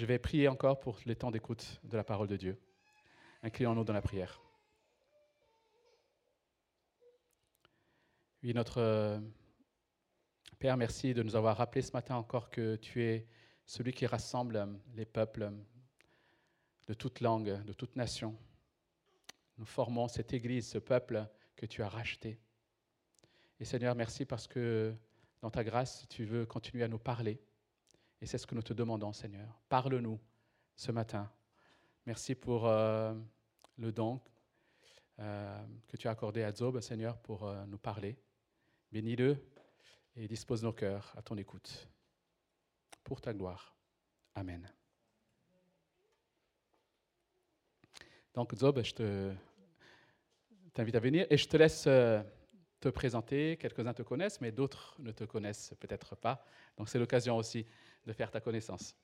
Je vais prier encore pour les temps d'écoute de la parole de Dieu. Inclinons-nous dans la prière. Oui, notre euh, Père, merci de nous avoir rappelé ce matin encore que tu es celui qui rassemble les peuples de toute langue, de toute nation. Nous formons cette Église, ce peuple que tu as racheté. Et Seigneur, merci parce que dans ta grâce, tu veux continuer à nous parler. Et c'est ce que nous te demandons, Seigneur. Parle-nous ce matin. Merci pour euh, le don euh, que tu as accordé à Zob, Seigneur, pour euh, nous parler. Bénis-le et dispose nos cœurs à ton écoute. Pour ta gloire. Amen. Donc, Zob, je t'invite à venir et je te laisse te présenter. Quelques-uns te connaissent, mais d'autres ne te connaissent peut-être pas. Donc, c'est l'occasion aussi de faire ta connaissance.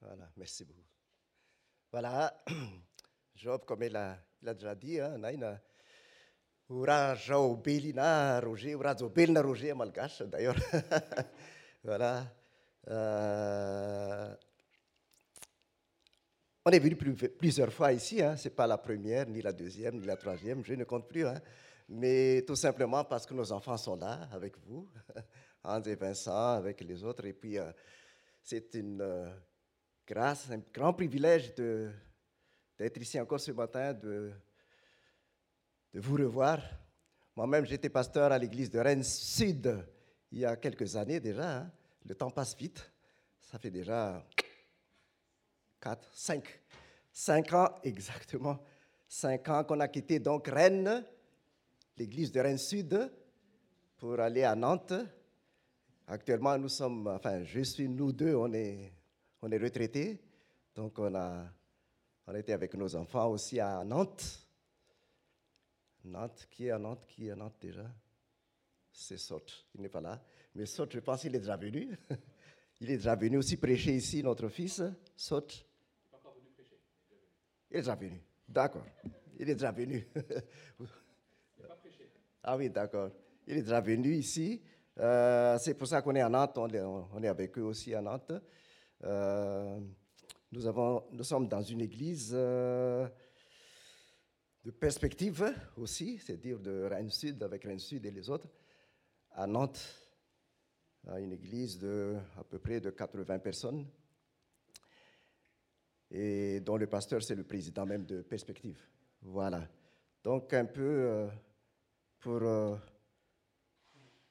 Voilà, merci beaucoup. Voilà, Job, comme il a, il a déjà dit, hein, Naina, Oura Jao Belina Roger, Roger malgache d'ailleurs. voilà. Euh, on est venu plusieurs fois ici, hein. ce n'est pas la première, ni la deuxième, ni la troisième, je ne compte plus. Hein. Mais tout simplement parce que nos enfants sont là avec vous, Hans et Vincent, avec les autres. Et puis, euh, c'est une euh, grâce, un grand privilège d'être ici encore ce matin, de, de vous revoir. Moi-même, j'étais pasteur à l'église de Rennes Sud il y a quelques années déjà. Hein. Le temps passe vite. Ça fait déjà 4, 5, 5 ans exactement. 5 ans qu'on a quitté donc Rennes, l'église de Rennes Sud, pour aller à Nantes. Actuellement, nous sommes, enfin, je suis, nous deux, on est on est retraités, donc on a, on était avec nos enfants aussi à Nantes. Nantes, qui est à Nantes Qui est à Nantes déjà? C'est Sot, il n'est pas là. Mais Sot, je pense qu'il est déjà venu. Il est déjà venu aussi prêcher ici, notre fils, Sot. Il est déjà venu. D'accord. Il est déjà venu. ah oui, d'accord. Il est déjà venu ici. Euh, c'est pour ça qu'on est à Nantes. On est, on est, avec eux aussi à Nantes. Euh, nous, avons, nous sommes dans une église euh, de perspective aussi, c'est-à-dire de Rennes-Sud avec Rennes-Sud et les autres, à Nantes, à une église de à peu près de 80 personnes, et dont le pasteur, c'est le président même de Perspective. Voilà. Donc, un peu euh, pour,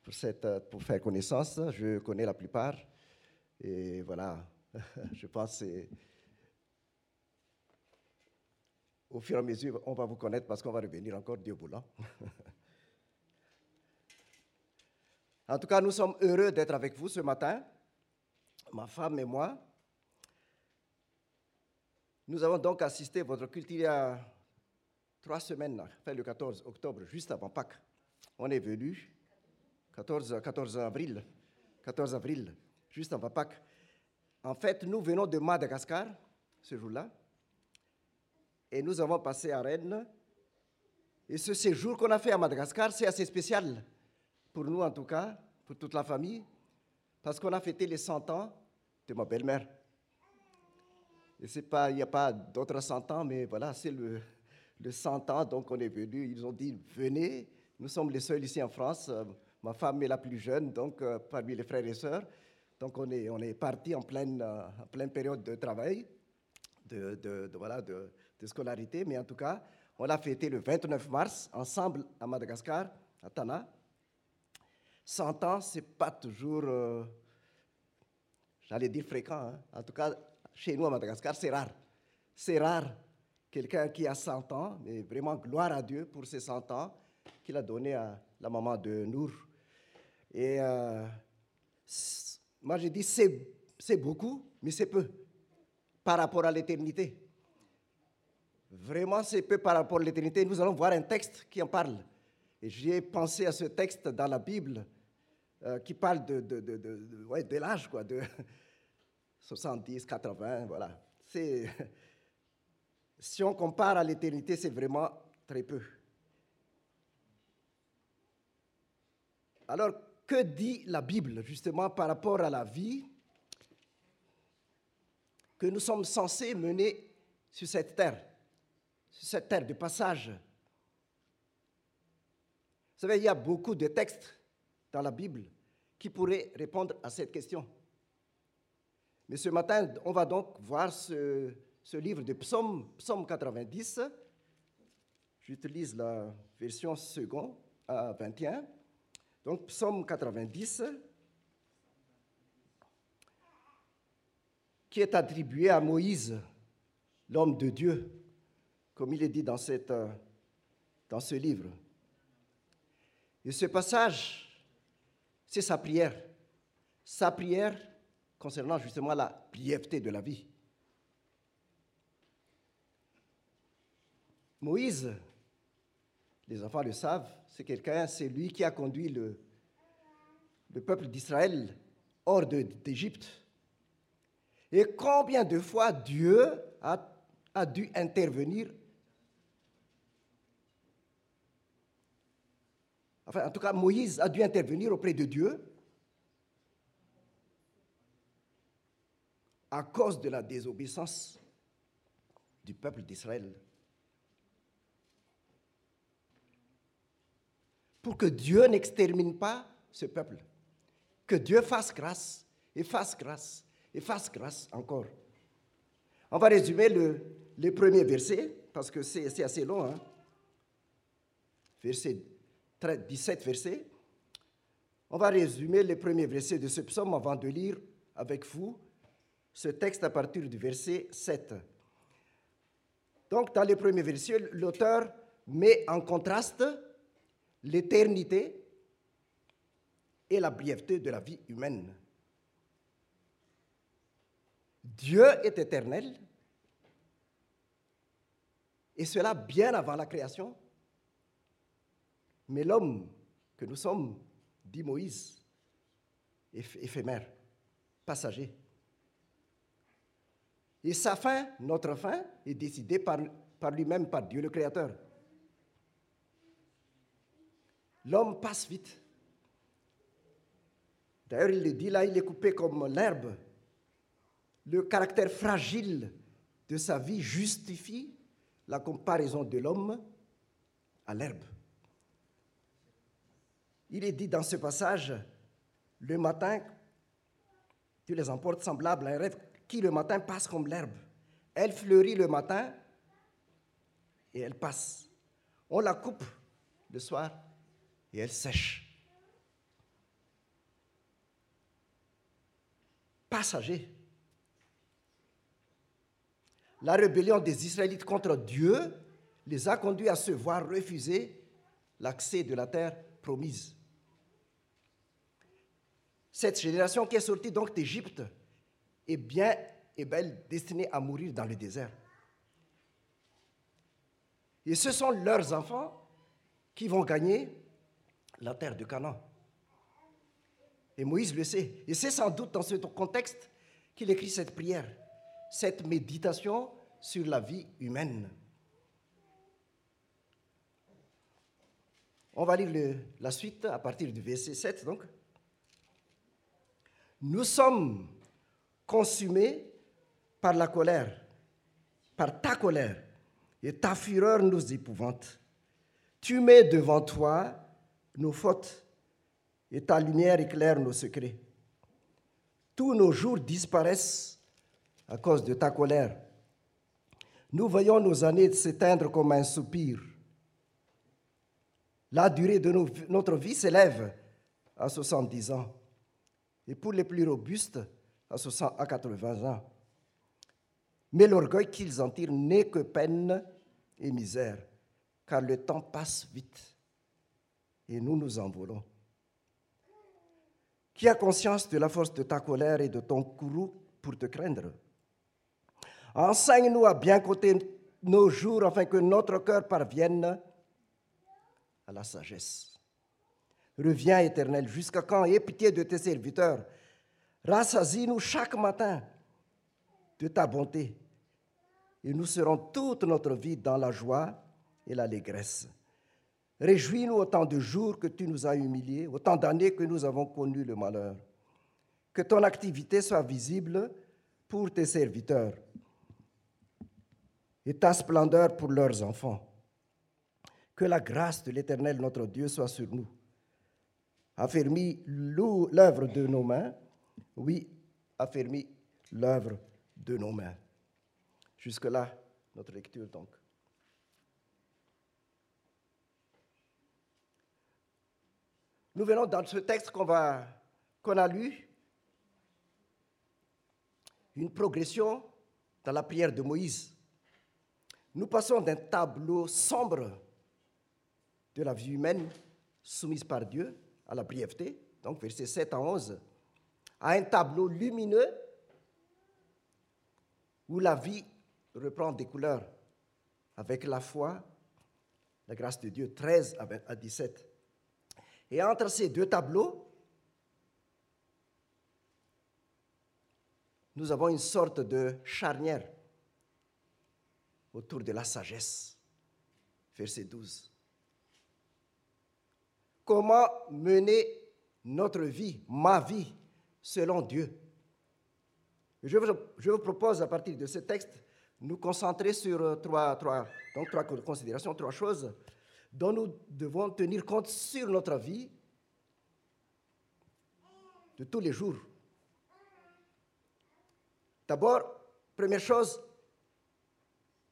pour, cette, pour faire connaissance, je connais la plupart. Et voilà, je pense au fur et à mesure, on va vous connaître parce qu'on va revenir encore Dieu voulant. en tout cas, nous sommes heureux d'être avec vous ce matin, ma femme et moi. Nous avons donc assisté à votre culte il y a trois semaines, enfin le 14 octobre, juste avant Pâques. On est venu, 14, 14 avril, 14 avril, juste avant Pâques. En fait, nous venons de Madagascar ce jour-là et nous avons passé à Rennes. Et ce séjour qu'on a fait à Madagascar, c'est assez spécial pour nous en tout cas, pour toute la famille, parce qu'on a fêté les 100 ans de ma belle-mère. Il n'y a pas d'autres 100 ans, mais voilà, c'est le, le 100 ans, donc on est venu. Ils ont dit venez. Nous sommes les seuls ici en France. Ma femme est la plus jeune, donc euh, parmi les frères et sœurs. Donc on est, on est parti en pleine, euh, en pleine période de travail, de, de, voilà, de, scolarité, mais en tout cas, on l'a fêté le 29 mars ensemble à Madagascar, à Tana. 100 ans, ce n'est pas toujours, euh, j'allais dire fréquent, hein. en tout cas, chez nous à Madagascar, c'est rare. C'est rare quelqu'un qui a 100 ans, mais vraiment gloire à Dieu pour ces 100 ans qu'il a donné à la maman de Nour. Et euh, moi, je dis c'est beaucoup, mais c'est peu par rapport à l'éternité. Vraiment, c'est peu par rapport à l'éternité. Nous allons voir un texte qui en parle. Et j'ai pensé à ce texte dans la Bible euh, qui parle de, de, de, de l'âge, quoi. De 70, 80, voilà. C'est, si on compare à l'éternité, c'est vraiment très peu. Alors, que dit la Bible justement par rapport à la vie que nous sommes censés mener sur cette terre, sur cette terre de passage? Vous savez, il y a beaucoup de textes dans la Bible qui pourraient répondre à cette question. Mais ce matin, on va donc voir ce, livre de Psaume, Psaume 90. J'utilise la version seconde à 21. Donc, Psaume 90, qui est attribué à Moïse, l'homme de Dieu, comme il est dit dans ce livre. Et ce passage, c'est sa prière. Sa prière concernant justement la brièveté de la vie. Moïse, les enfants le savent, c'est quelqu'un, c'est lui qui a conduit le, le peuple d'Israël hors d'Égypte. Et combien de fois Dieu a dû intervenir Enfin, en tout cas, Moïse a dû intervenir auprès de Dieu à cause de la désobéissance du peuple d'Israël. Pour que Dieu n'extermine pas ce peuple. Que Dieu fasse grâce et fasse grâce et fasse grâce encore. On va résumer le, les premiers versets parce que c'est assez long. Hein? Verset 17 versets. On va résumer les premiers versets de ce psaume avant de lire avec vous ce texte à partir du verset 7. Donc, dans les premiers versets, l'auteur met en contraste l'éternité et la brièveté de la vie humaine. Dieu est éternel, et cela bien avant la création. Mais l'homme que nous sommes, dit Moïse, éphémère, passager. Et sa fin, notre fin, est décidée par lui-même, par Dieu le Créateur. L'homme passe vite. D'ailleurs, il le dit là, il est coupé comme l'herbe. Le caractère fragile de sa vie justifie la comparaison de l'homme à l'herbe. Il est dit dans ce passage, le matin, tu les emportes semblables à un rêve qui le matin passe comme l'herbe. Elle fleurit le matin et elle passe. On la coupe le soir et elle sèche. Passager. La rébellion des Israélites contre Dieu les a conduits à se voir refuser l'accès de la terre promise. Cette génération qui est sortie donc d'Égypte est bien et belle destinée à mourir dans le désert. Et ce sont leurs enfants qui vont gagner la terre de Canaan. Et Moïse le sait. Et c'est sans doute dans ce contexte qu'il écrit cette prière, cette méditation sur la vie humaine. On va lire la suite à partir du verset 7. Donc. Nous sommes consumés par la colère, par ta colère, et ta fureur nous épouvante. Tu mets devant toi nos fautes, et ta lumière éclaire nos secrets. Tous nos jours disparaissent à cause de ta colère. Nous voyons nos années s'éteindre comme un soupir. La durée de notre vie s'élève à 70 ans. Et pour les plus robustes, à 60 à 80 ans. Mais l'orgueil qu'ils en tirent n'est que peine et misère, car le temps passe vite et nous nous envolons. Qui a conscience de la force de ta colère et de ton courroux pour te craindre? Enseigne-nous à bien compter nos jours afin que notre cœur parvienne à la sagesse. Reviens, Éternel, jusqu'à quand? Aie pitié de tes serviteurs Rassasie-nous chaque matin de ta bonté et nous serons toute notre vie dans la joie et l'allégresse. Réjouis-nous autant de jours que tu nous as humiliés, autant d'années que nous avons connu le malheur. Que ton activité soit visible pour tes serviteurs et ta splendeur pour leurs enfants. Que la grâce de l'Éternel notre Dieu soit sur nous. Affermis l'œuvre de nos mains, oui, affermis l'œuvre de nos mains. Jusque-là, notre lecture donc. Nous venons dans ce texte qu'on a lu, une progression dans la prière de Moïse. Nous passons d'un tableau sombre de la vie humaine soumise par Dieu à la brièveté, donc versets 7 à 11, à un tableau lumineux où la vie reprend des couleurs avec la foi, la grâce de Dieu, 13 à 17. Et entre ces deux tableaux, nous avons une sorte de charnière autour de la sagesse. Verset 12. Comment mener notre vie, ma vie, selon Dieu? Je vous, propose à partir de ce texte nous concentrer sur euh, trois, trois, considérations, trois choses dont nous devons tenir compte sur notre vie de tous les jours. D'abord, première chose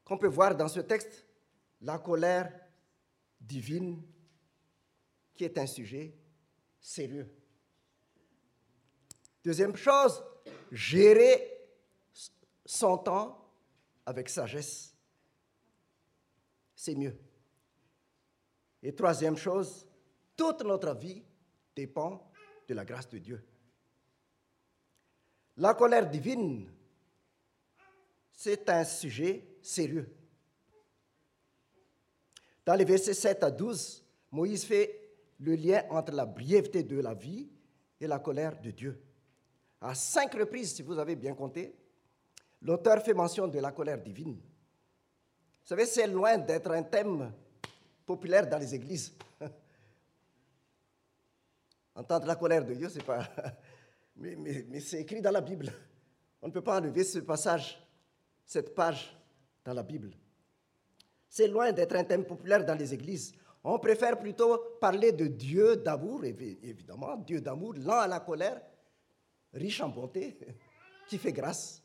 qu'on peut voir dans ce texte, la colère divine qui est un sujet sérieux. Deuxième chose, gérer son temps avec sagesse, c'est mieux. Et troisième chose, toute notre vie dépend de la grâce de Dieu. La colère divine, c'est un sujet sérieux. Dans les versets 7 à 12, Moïse fait le lien entre la brièveté de la vie et la colère de Dieu. À cinq reprises, si vous avez bien compté, l'auteur fait mention de la colère divine. Vous savez, c'est loin d'être un thème populaire dans les églises. Entendre la colère de Dieu, c'est pas. Mais, mais c'est écrit dans la Bible. On ne peut pas enlever ce passage, cette page dans la Bible. C'est loin d'être un thème populaire dans les églises. On préfère plutôt parler de Dieu d'amour, évidemment, Dieu d'amour, lent à la colère, riche en bonté, qui fait grâce.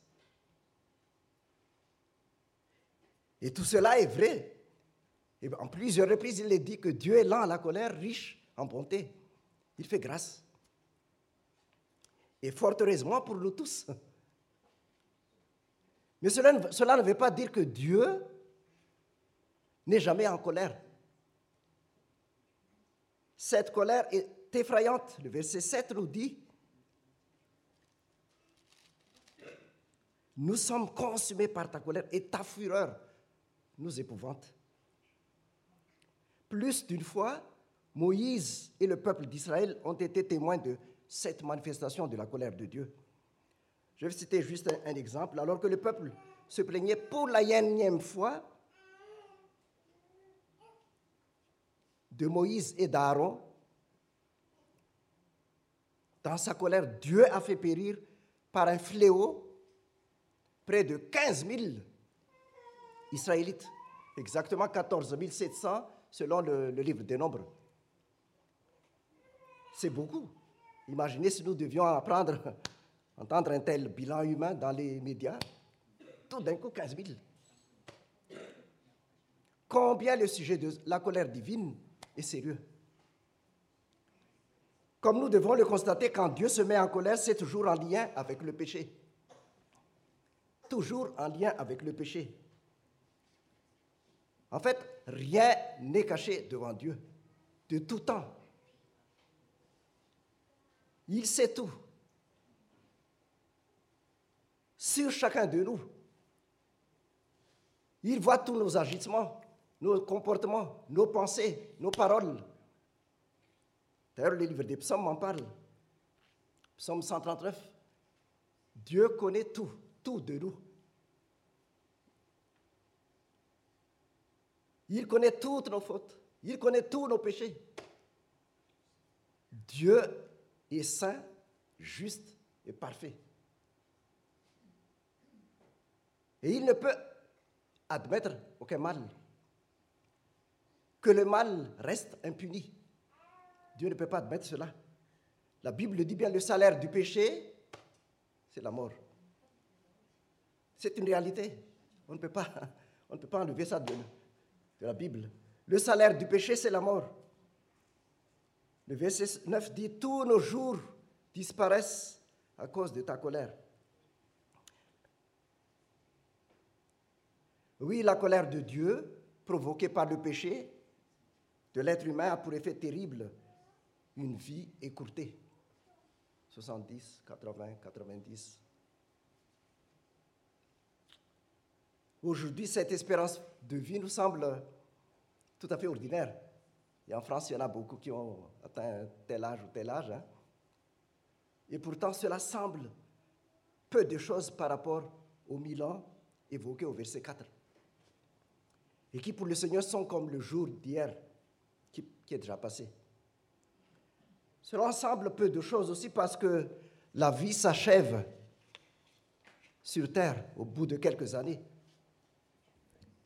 Et tout cela est vrai. Et en plusieurs reprises, il est dit que Dieu est lent à la colère, riche en bonté. Il fait grâce. Et fort heureusement pour nous tous. Mais cela ne veut pas dire que Dieu n'est jamais en colère. Cette colère est effrayante. Le verset 7 nous dit Nous sommes consumés par ta colère et ta fureur nous épouvante. Plus d'une fois, Moïse et le peuple d'Israël ont été témoins de cette manifestation de la colère de Dieu. Je vais citer juste un, exemple. Alors que le peuple se plaignait pour la énième fois de Moïse et d'Aaron, dans sa colère, Dieu a fait périr par un fléau près de 15 000 Israélites, exactement 14 700 selon le, livre des Nombres. C'est beaucoup. Imaginez si nous devions apprendre, entendre un tel bilan humain dans les médias. Tout d'un coup, 15 000. Combien le sujet de la colère divine est sérieux. Comme nous devons le constater, quand Dieu se met en colère, c'est toujours en lien avec le péché toujours en lien avec le péché. En fait, rien n'est caché devant Dieu, de tout temps. Il sait tout. Sur chacun de nous. Il voit tous nos agissements, nos comportements, nos pensées, nos paroles. D'ailleurs, le livre des psaumes en parle. Psaume 139. Dieu connaît tout, tout de nous. Il connaît toutes nos fautes. Il connaît tous nos péchés. Dieu est saint, juste et parfait. Et il ne peut admettre aucun mal. Que le mal reste impuni. Dieu ne peut pas admettre cela. La Bible dit bien le salaire du péché, c'est la mort. C'est une réalité. On ne peut pas, on ne peut pas enlever ça de, de la Bible. Le salaire du péché, c'est la mort. Le verset 9 dit, tous nos jours disparaissent à cause de ta colère. Oui, la colère de Dieu, provoquée par le péché de l'être humain, a pour effet terrible une vie écourtée. 70, 80, 90. Aujourd'hui, cette espérance de vie nous semble tout à fait ordinaire. Et en France, il y en a beaucoup qui ont atteint tel âge ou tel âge. Hein. Et pourtant, cela semble peu de choses par rapport aux mille ans évoqués au verset 4. Et qui pour le Seigneur sont comme le jour d'hier qui, est déjà passé. Cela semble peu de choses aussi parce que la vie s'achève sur terre au bout de quelques années.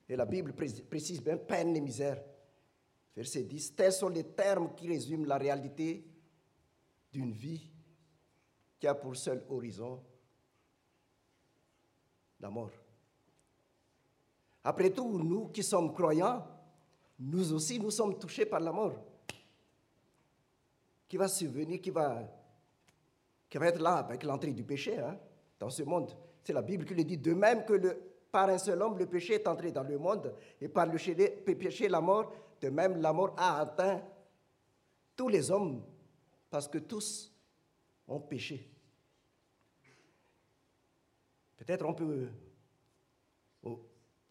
Et la Bible précise bien peine et misère. Verset 10, tels sont les termes qui résument la réalité d'une vie qui a pour seul horizon la mort. Après tout, nous qui sommes croyants, nous aussi, nous sommes touchés par la mort. Qui va survenir, qui va, qui va être là avec l'entrée du péché hein, dans ce monde. C'est la Bible qui le dit. De même que par un seul homme, le péché est entré dans le monde, et par le péché, la mort, de même, la mort a atteint tous les hommes, parce que tous ont péché. Peut-être on peut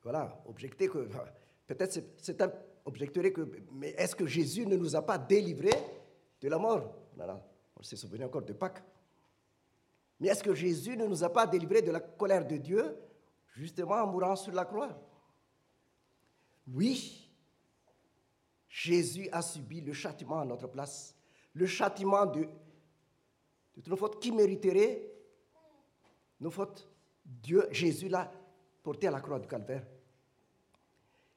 voilà, objecter que, peut-être c'est un objecterait que, mais est-ce que Jésus ne nous a pas délivrés de la mort? On s'est souvenu encore de Pâques. Mais est-ce que Jésus ne nous a pas délivrés de la colère de Dieu, justement en mourant sur la croix? Oui, Jésus a subi le châtiment à notre place, le châtiment de, de nos fautes qui mériterait nos fautes. Dieu, Jésus l'a porté à la croix du calvaire.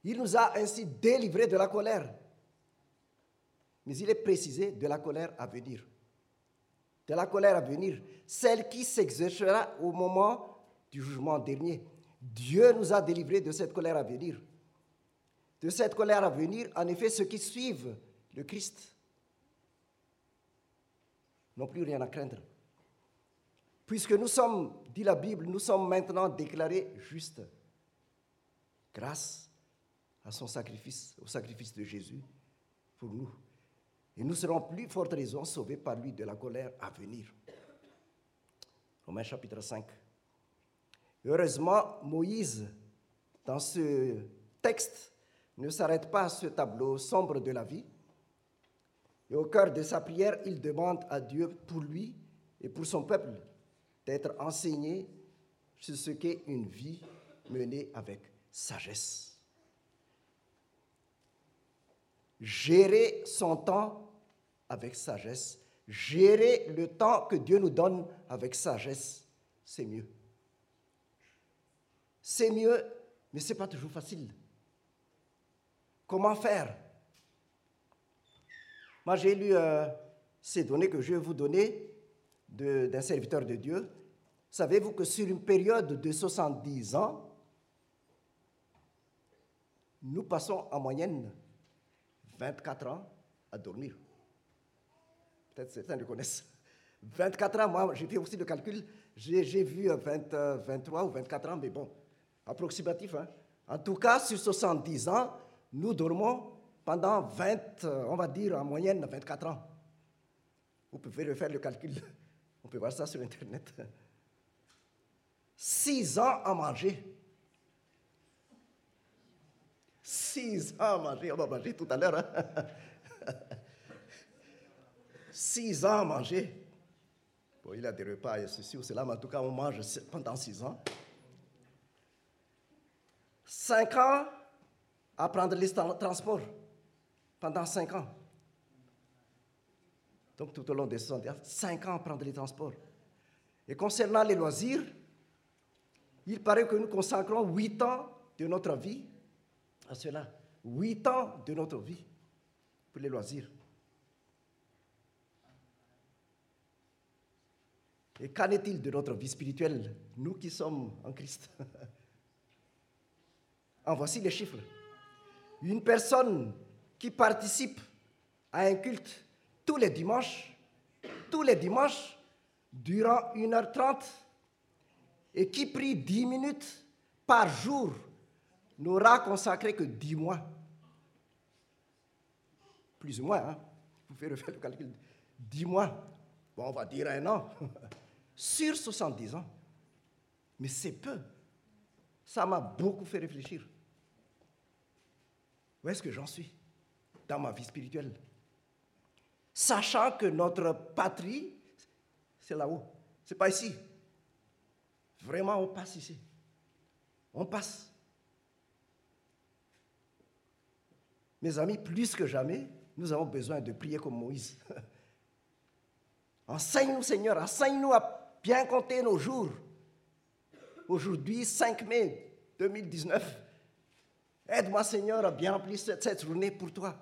Il nous a ainsi délivrés de la colère. Mais il est précisé de la colère à venir. De la colère à venir, celle qui s'exercera au moment du jugement dernier. Dieu nous a délivrés de cette colère à venir. De cette colère à venir, en effet, ceux qui suivent le Christ n'ont plus rien à craindre. Puisque nous sommes, dit la Bible, nous sommes maintenant déclarés justes grâce à son sacrifice, au sacrifice de Jésus pour nous. Et nous serons plus forte raison sauvés par lui de la colère à venir. Romains chapitre 5. Heureusement, Moïse, dans ce texte, ne s'arrête pas à ce tableau sombre de la vie. Et au cœur de sa prière, il demande à Dieu pour lui et pour son peuple d'être enseigné sur ce qu'est une vie menée avec sagesse gérer son temps avec sagesse, gérer le temps que Dieu nous donne avec sagesse, c'est mieux. C'est mieux, mais ce n'est pas toujours facile. Comment faire? Moi, j'ai lu euh, ces données que je vais vous donner d'un serviteur de Dieu. Savez-vous que sur une période de 70 ans, nous passons en moyenne 24 ans à dormir. Peut-être certains le connaissent. 24 ans, moi j'ai fait aussi le calcul, j'ai vu 20, 23 ou 24 ans, mais bon, approximatif. Hein. En tout cas, sur 70 ans, nous dormons pendant 20, on va dire en moyenne 24 ans. Vous pouvez refaire le calcul, on peut voir ça sur Internet. 6 ans à manger. Six ans à manger, on va manger tout à l'heure. Hein. six ans à manger. Bon, il a des repas et ceci ou cela, mais en tout cas, on mange pendant six ans. Cinq ans à prendre les transports pendant cinq ans. Donc tout au long des 60 ans, cinq ans à prendre les transports. Et concernant les loisirs, il paraît que nous consacrons huit ans de notre vie à cela. Huit ans de notre vie pour les loisirs. Et qu'en est-il de notre vie spirituelle, nous qui sommes en Christ? En voici les chiffres. Une personne qui participe à un culte tous les dimanches, tous les dimanches, durant 1h30, et qui prie 10 minutes par jour, n'aura consacré que 10 mois. Plus ou moins, hein? vous pouvez refaire le calcul. 10 mois, bon, on va dire un an, sur 70 ans. Mais c'est peu. Ça m'a beaucoup fait réfléchir. Où est-ce que j'en suis dans ma vie spirituelle? Sachant que notre patrie, c'est là-haut. C'est pas ici. Vraiment, on passe ici. On passe. Mes amis, plus que jamais, nous avons besoin de prier comme Moïse. Enseigne-nous, Seigneur, enseigne-nous à bien compter nos jours. Aujourd'hui, 5 mai 2019, Aide-moi, Seigneur, à bien remplir cette, journée pour toi.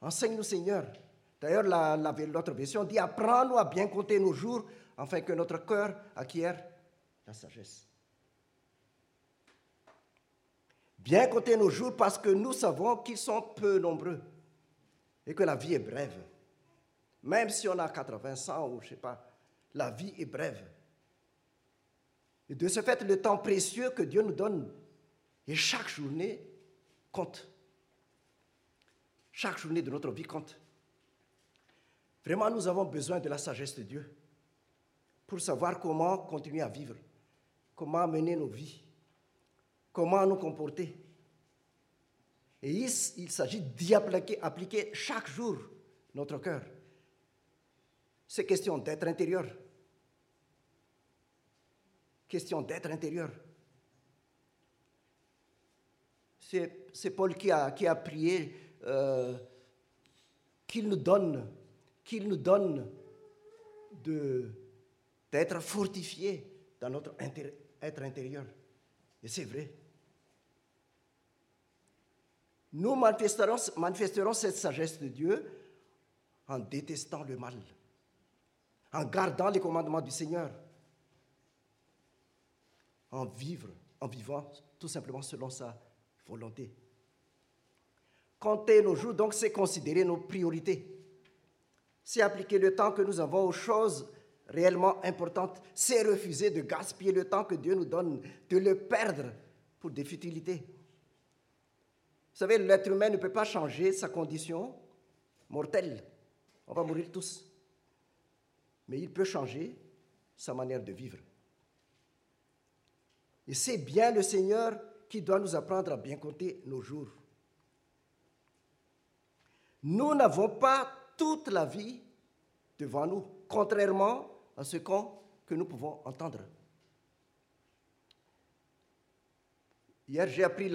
Enseigne-nous, Seigneur. D'ailleurs, l'autre version dit Apprends-nous à bien compter nos jours, afin que notre cœur acquiert la sagesse. Bien compter nos jours parce que nous savons qu'ils sont peu nombreux et que la vie est brève. Même si on a 80, 100 ou je ne sais pas, la vie est brève. Et de ce fait, le temps précieux que Dieu nous donne et chaque journée compte. Chaque journée de notre vie compte. Vraiment, nous avons besoin de la sagesse de Dieu pour savoir comment continuer à vivre, comment mener nos vies, comment nous comporter? Et il, s'agit d'y appliquer, appliquer chaque jour notre cœur. C'est question d'être intérieur. Question d'être intérieur c'est Paul qui a, qui prié euh, qu'il nous donne, qu'il nous donne d'être fortifiés dans notre être intérieur. Et c'est vrai. Nous manifesterons, cette sagesse de Dieu en détestant le mal, en gardant les commandements du Seigneur, en vivre, en vivant tout simplement selon sa volonté. Compter nos jours, donc, c'est considérer nos priorités. C'est appliquer le temps que nous avons aux choses réellement importantes. C'est refuser de gaspiller le temps que Dieu nous donne, de le perdre pour des futilités. Vous savez, l'être humain ne peut pas changer sa condition mortelle. On va mourir tous. Mais il peut changer sa manière de vivre. Et c'est bien le Seigneur qui doit nous apprendre à bien compter nos jours. Nous n'avons pas toute la vie devant nous, contrairement à ce que nous pouvons entendre. Hier, j'ai appris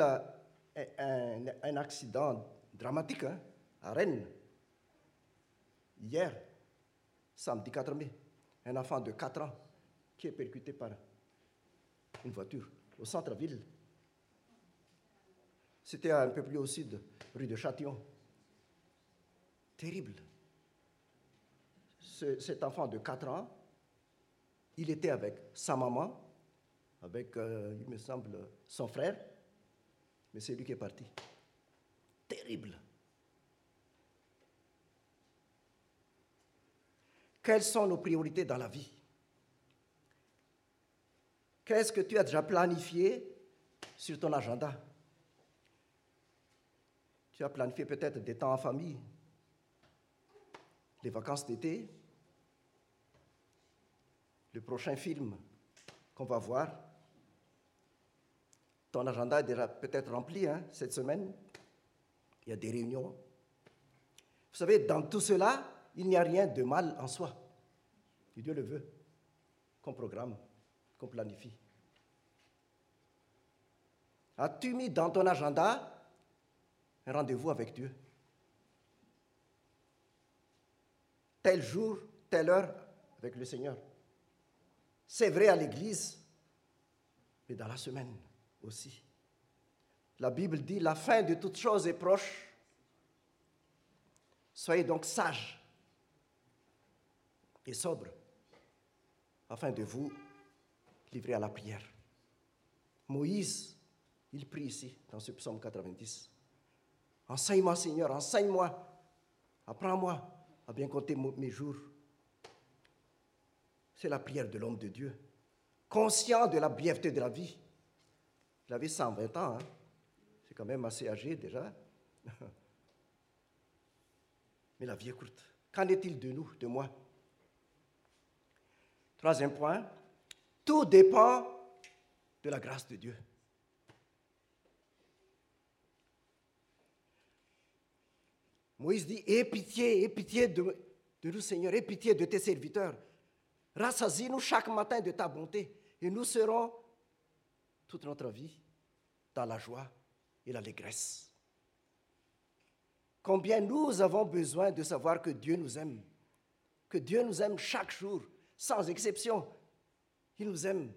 un, accident dramatique hein, à Rennes. Hier, samedi 4 mai, un enfant de 4 ans qui est percuté par une voiture au centre-ville c'était un peu plus au sud, rue de Châtillon. Terrible. cet enfant de 4 ans, il était avec sa maman, avec, euh, il me semble, son frère, mais c'est lui qui est parti. Terrible. Quelles sont nos priorités dans la vie? Qu'est-ce que tu as déjà planifié sur ton agenda? Tu as planifié peut-être des temps en famille, les vacances d'été, le prochain film qu'on va voir? Ton agenda est déjà peut-être rempli hein, cette semaine. Il y a des réunions. Vous savez, dans tout cela, il n'y a rien de mal en soi. Si Dieu le veut, qu'on programme, qu'on planifie. As-tu mis dans ton agenda un rendez-vous avec Dieu? Tel jour, telle heure avec le Seigneur. C'est vrai à l'église, mais dans la semaine aussi. La Bible dit, la fin de toute chose est proche. Soyez donc sages et sobres afin de vous livrer à la prière. Moïse, il prie ici, dans ce psaume 90. Enseigne-moi, Seigneur, enseigne-moi, apprends-moi à bien compter mes jours. C'est la prière de l'homme de Dieu, conscient de la brièveté de la vie. Il avait 120 ans, hein. c'est quand même assez âgé déjà. Mais la vie est courte. Qu'en est-il de nous, de moi? Troisième point, tout dépend de la grâce de Dieu. Moïse dit, aie pitié, aie pitié de, nous, Seigneur, aie pitié de tes serviteurs. Rassasie-nous chaque matin de ta bonté et nous serons toute notre vie dans la joie et l'allégresse. Combien nous avons besoin de savoir que Dieu nous aime, que Dieu nous aime chaque jour, sans exception. Il nous aime.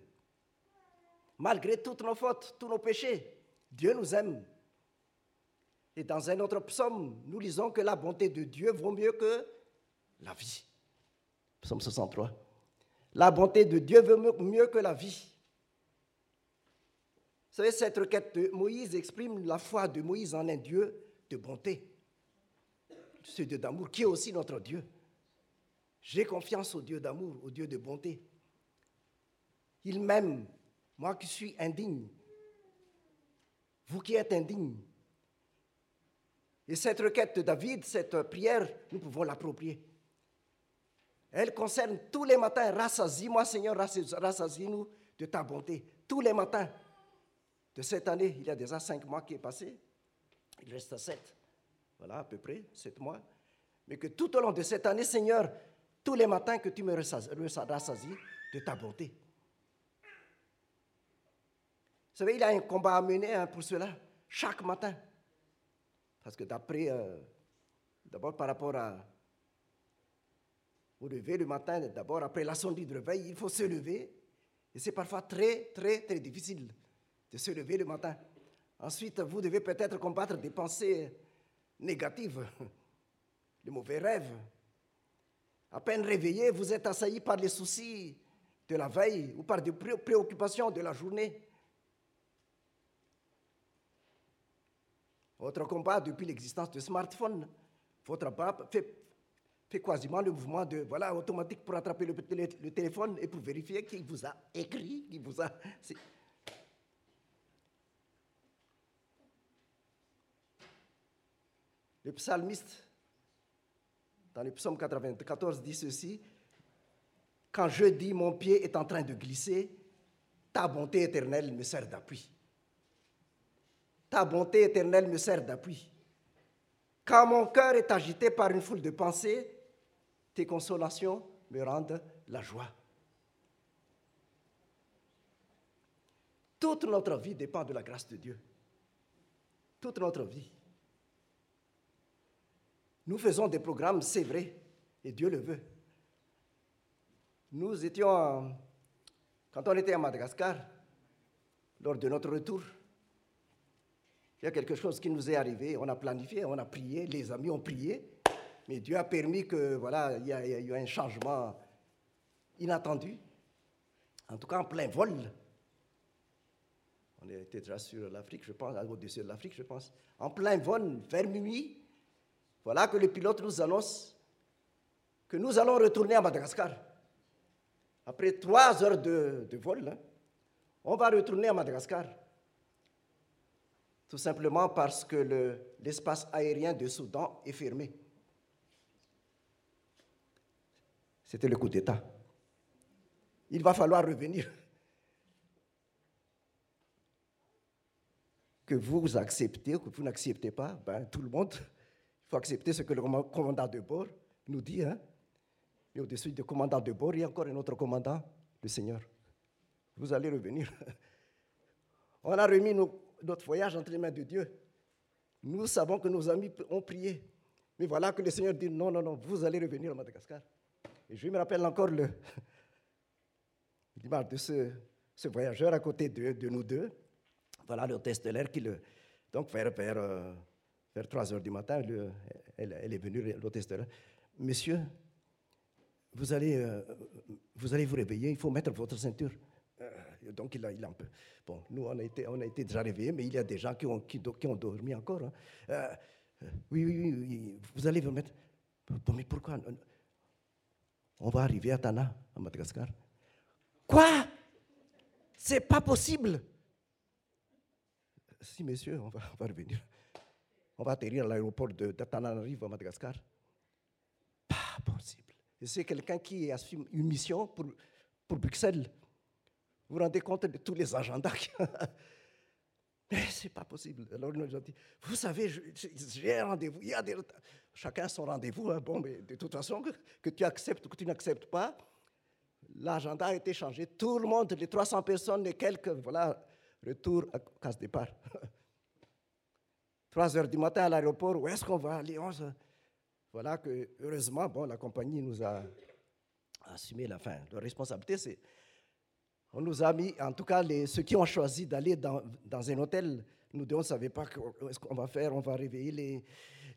Malgré toutes nos fautes, tous nos péchés, Dieu nous aime. Et dans un autre psaume, nous lisons que la bonté de Dieu vaut mieux que la vie. Psaume 63. La bonté de Dieu vaut mieux que la vie. Vous savez, cette requête de Moïse exprime la foi de Moïse en un Dieu de bonté ce Dieu d'amour, qui est aussi notre Dieu. J'ai confiance au Dieu d'amour, au Dieu de bonté. Il m'aime, moi qui suis indigne, vous qui êtes indigne. Et cette requête de David, cette prière, nous pouvons l'approprier. Elle concerne tous les matins, rassasie-moi Seigneur, rassasie-nous de ta bonté. Tous les matins de cette année, il y a déjà cinq mois qui est passé, il reste sept voilà à peu près, sept mois, mais que tout au long de cette année, Seigneur, tous les matins que tu me rassasies de ta bonté. Vous savez, il y a un combat à mener hein, pour cela, chaque matin. Parce que d'après, euh, d'abord par rapport à, au lever le matin, d'abord après sonde de réveil, il faut se lever. Et c'est parfois très, très, très difficile de se lever le matin. Ensuite, vous devez peut-être combattre des pensées négatives, les mauvais rêves. À peine réveillé, vous êtes assailli par les soucis de la veille ou par des préoccupations de la journée. Votre combat depuis l'existence du smartphone, votre fait, fait, quasiment le mouvement de, voilà, automatique pour attraper le, le téléphone et pour vérifier qui vous a écrit, qui vous a. Le psalmiste, dans le psaume 94, dit ceci Quand je dis mon pied est en train de glisser, ta bonté éternelle me sert d'appui. Ta bonté éternelle me sert d'appui. Quand mon cœur est agité par une foule de pensées, tes consolations me rendent la joie. Toute notre vie dépend de la grâce de Dieu. Toute notre vie. Nous faisons des programmes, c'est vrai, et Dieu le veut. Nous étions, quand on était à Madagascar, lors de notre retour, il y a quelque chose qui nous est arrivé, on a planifié, on a prié, les amis ont prié, mais Dieu a permis que, voilà, il y a, eu un changement inattendu. En tout cas, en plein vol. On était déjà sur l'Afrique, je pense, au-dessus de l'Afrique, je pense. En plein vol, vers minuit, voilà que le pilote nous annonce que nous allons retourner à Madagascar. Après trois heures de, vol, hein, on va retourner à Madagascar. Tout simplement parce que l'espace aérien de Soudan est fermé. C'était le coup d'État. Il va falloir revenir. Que vous acceptez ou que vous n'acceptez pas, ben, tout le monde faut accepter ce que le commandant de bord nous dit. Hein? Et au-dessus du commandant de bord, il y a encore un autre commandant, le Seigneur. Vous allez revenir. On a remis notre voyage entre les mains de Dieu. Nous savons que nos amis ont prié. Mais voilà que le Seigneur dit non, non, non, vous allez revenir à Madagascar. Et je me rappelle encore le l'image de ce, voyageur à côté de, nous deux. Voilà l'hôtesse de l'air qui le. Donc, vers, vers, euh, vers 3 heures du matin, le, elle, est venue, l'hôtesse de l'air. Monsieur, vous allez, euh, vous allez vous réveiller, il faut mettre votre ceinture. Euh, donc, il a, il a un peu. Bon, nous, on a, été, on a été déjà réveillés, mais il y a des gens qui ont, qui, ont dormi encore. Hein. Euh, oui, oui, oui, vous allez vous mettre. Bon, mais pourquoi? On va arriver à Tana, à Madagascar. Quoi? C'est pas possible. Si, va, on va revenir. On va atterrir à l'aéroport de, de Tananarive, à Madagascar. Pas possible. C'est quelqu'un qui assume une mission pour, pour Bruxelles. Vous vous rendez compte de tous les agendas Mais ce n'est pas possible. Alors, nous avons dit, vous savez, j'ai un rendez-vous. Il y a chacun son rendez-vous. Hein. Bon, mais de toute façon, que, que tu acceptes ou que tu n'acceptes pas, l'agenda a été changé. Tout le monde, les 300 personnes et quelques, voilà, retour à casse-départ. 3 heures du matin à l'aéroport, où est-ce qu'on va aller Voilà que, heureusement, bon, la compagnie nous a assumé la fin. La responsabilité, c'est on nous a mis, en tout cas, les, ceux qui ont choisi d'aller dans, dans, un hôtel, nous deux, on ne savait pas ce qu'on va faire, on va réveiller les,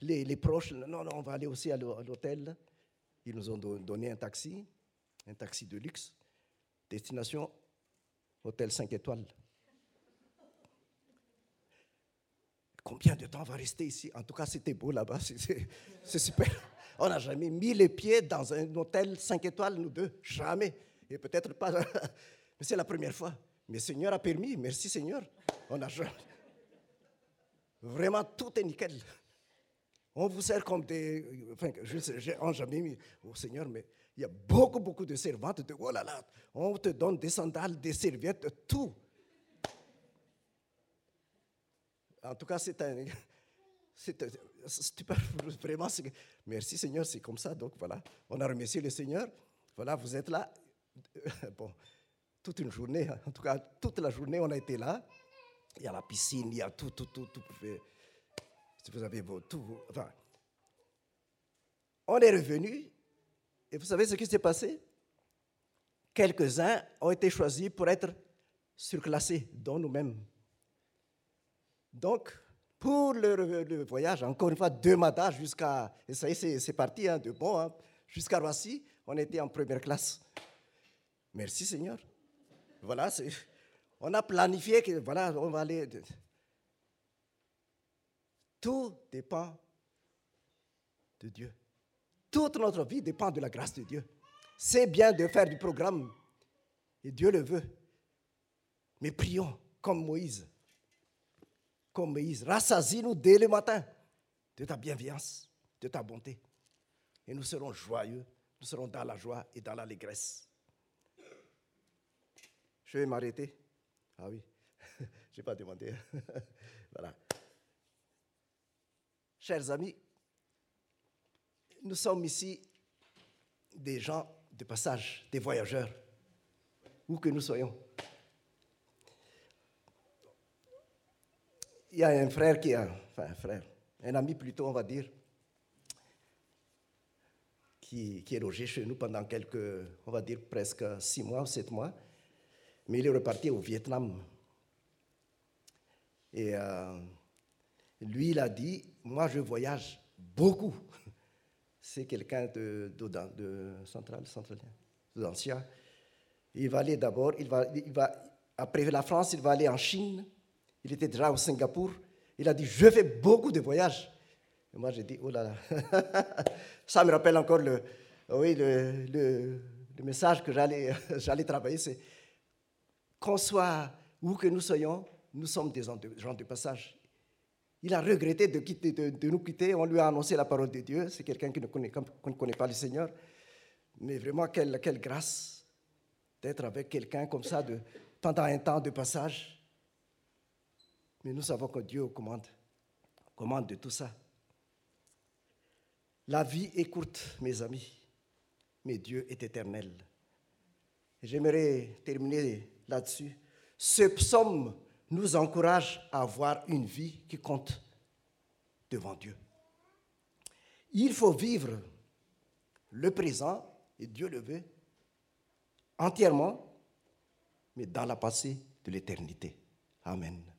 les, les, proches. Non, non, on va aller aussi à l'hôtel. Ils nous ont donné un taxi, un taxi de luxe, destination hôtel 5 étoiles. Combien de temps on va rester ici? En tout cas, c'était beau là-bas, c'est super. On n'a jamais mis les pieds dans un hôtel 5 étoiles, nous deux, jamais. Et peut-être pas c'est la première fois. Mais Seigneur a permis, merci Seigneur. On a Vraiment, tout est nickel. On vous sert comme des. Enfin, je n'ai jamais mis au Seigneur, mais il y a beaucoup, beaucoup de servantes. De, oh là là, on te donne des sandales, des serviettes, tout. En tout cas, c'est un. C'est vraiment. Merci Seigneur, c'est comme ça. Donc voilà, on a remercié le Seigneur. Voilà, vous êtes là. Bon, toute une journée, en tout cas toute la journée, on a été là. Il y a la piscine, il y a tout, tout, tout, tout. Si vous avez vos, tout, enfin, on est revenu et vous savez ce qui s'est passé? Quelques-uns ont été choisis pour être surclassés, dont nous-mêmes. Donc, pour le, voyage, encore une fois, deux mandats jusqu'à, ça y est, c'est parti, hein, de bon, hein, jusqu'à Roissy, on était en première classe. Merci Seigneur. Voilà, on a planifié que voilà, on va aller. Tout dépend de Dieu. Toute notre vie dépend de la grâce de Dieu. C'est bien de faire du programme, et Dieu le veut. Mais prions comme Moïse. Comme Moïse, rassasie-nous dès le matin de ta bienveillance, de ta bonté. Et nous serons joyeux, nous serons dans la joie et dans l'allégresse. Je vais m'arrêter. Ah oui, je n'ai pas demandé. voilà. Chers amis, nous sommes ici des gens de passage, des voyageurs, où que nous soyons. Il y a un frère qui a, enfin un frère, un ami plutôt, on va dire, qui, est logé chez nous pendant quelques, on va dire presque six mois ou sept mois mais il est reparti au Vietnam. Et euh, lui, il a dit, moi, je voyage beaucoup. C'est quelqu'un de, de, de, central, centralien, d'ancien. Il va aller d'abord, il va, il va, après la France, il va aller en Chine. Il était déjà au Singapour. Il a dit, je fais beaucoup de voyages. Moi, j'ai dit, oh là là. Ça me rappelle encore le, oui, le, message que j'allais travailler. C'est qu'on soit où que nous soyons, nous sommes des gens de, passage. Il a regretté de, nous quitter. On lui a annoncé la parole de Dieu. C'est quelqu'un qui ne connaît, ne connaît pas le Seigneur. Mais vraiment, quelle, grâce d'être avec quelqu'un comme ça pendant un temps de passage. Mais nous savons que Dieu commande, commande de tout ça. La vie est courte, mes amis, mais Dieu est éternel. J'aimerais terminer là-dessus. Ce psaume nous encourage à avoir une vie qui compte. devant Dieu. Il faut vivre le présent, et Dieu le veut, entièrement, mais dans la passé de l'éternité. Amen.